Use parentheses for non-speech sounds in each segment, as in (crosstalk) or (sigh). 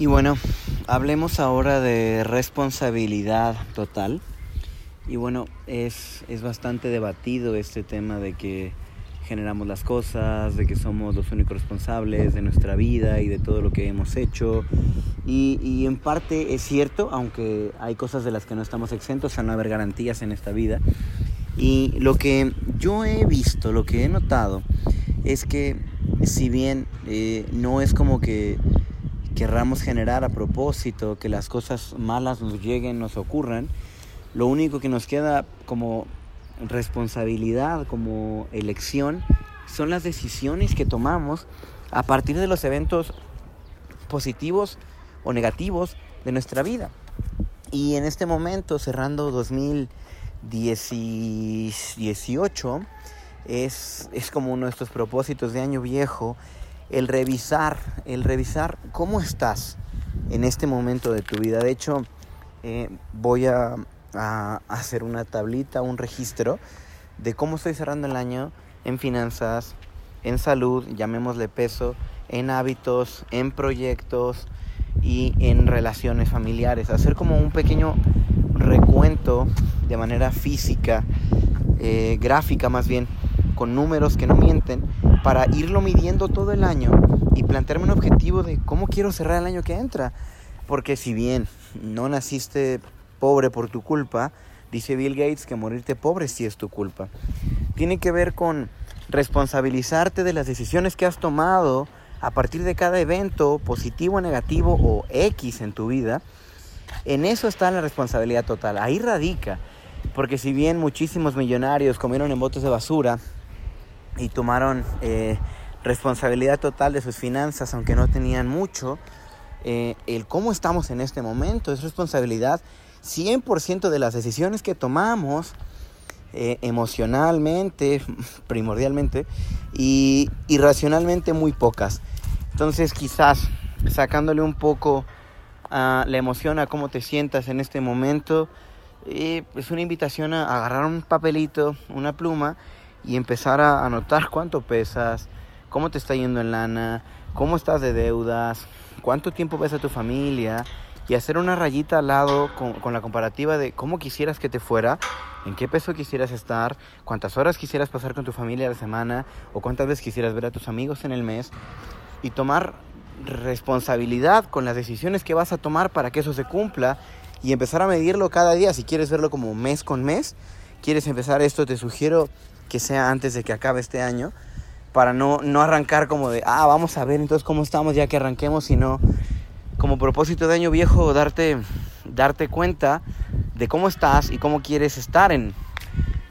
Y bueno, hablemos ahora de responsabilidad total. Y bueno, es, es bastante debatido este tema de que generamos las cosas, de que somos los únicos responsables de nuestra vida y de todo lo que hemos hecho. Y, en parte es cierto, aunque hay cosas de las que no estamos exentos a no haber garantías en esta vida. Y lo que yo he visto, lo que he notado, es que si bien eh, no es como que querramos generar a propósito que las cosas malas nos lleguen, nos ocurran, lo único que nos queda como responsabilidad, como elección, son las decisiones que tomamos a partir de los eventos positivos o negativos de nuestra vida. Y en este momento, cerrando 2018, es, es como uno de estos propósitos de año viejo, el revisar, el revisar cómo estás en este momento de tu vida. De hecho, eh, voy a, hacer una tablita, un registro de cómo estoy cerrando el año en finanzas, en salud, llamémosle peso, en hábitos, en proyectos y en relaciones familiares. Hacer como un pequeño recuento de manera física, eh, gráfica más bien, con números que no mienten, para irlo midiendo todo el año y plantearme un objetivo de cómo quiero cerrar el año que entra. Porque si bien no naciste pobre por tu culpa, dice Bill Gates que morirte pobre sí es tu culpa. Tiene que ver con responsabilizarte de las decisiones que has tomado a partir de cada evento, positivo, negativo o X en tu vida. En eso está la responsabilidad total. Ahí radica. Porque si bien muchísimos millonarios comieron en botes de basura, y tomaron eh, responsabilidad total de sus finanzas, aunque no tenían mucho. Eh, el cómo estamos en este momento es responsabilidad 100% de las decisiones que tomamos eh, emocionalmente, (laughs) primordialmente, y, racionalmente muy pocas. Entonces quizás sacándole un poco la emoción a cómo te sientas en este momento, es una invitación a agarrar un papelito, una pluma y empezar a anotar cuánto pesas, cómo te está yendo en lana, cómo estás de deudas, cuánto tiempo ves a tu familia y hacer una rayita al lado con, la comparativa de cómo quisieras que te fuera, en qué peso quisieras estar, cuántas horas quisieras pasar con tu familia a la semana o cuántas veces quisieras ver a tus amigos en el mes y tomar responsabilidad con las decisiones que vas a tomar para que eso se cumpla y empezar a medirlo cada día. Si quieres verlo como mes con mes, quieres empezar esto, te sugiero que sea antes de que acabe este año, para no, no arrancar como de, ah, vamos a ver entonces cómo estamos ya que arranquemos, sino como propósito de año viejo, darte, darte cuenta de cómo estás y cómo quieres estar en,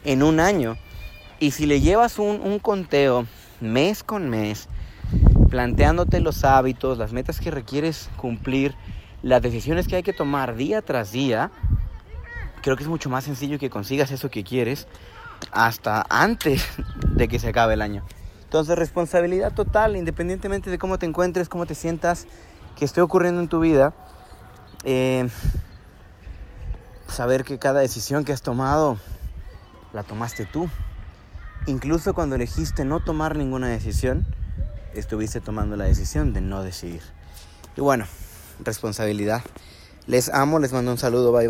en un año. Y si le llevas un, un conteo mes con mes, planteándote los hábitos, las metas que requieres cumplir, las decisiones que hay que tomar día tras día, creo que es mucho más sencillo que consigas eso que quieres hasta antes de que se acabe el año. Entonces, responsabilidad total, independientemente de cómo te encuentres, cómo te sientas, que esté ocurriendo en tu vida. Eh, saber que cada decisión que has tomado la tomaste tú. Incluso cuando elegiste no tomar ninguna decisión, estuviste tomando la decisión de no decidir. Y bueno, responsabilidad. Les amo, les mando un saludo, bye bye.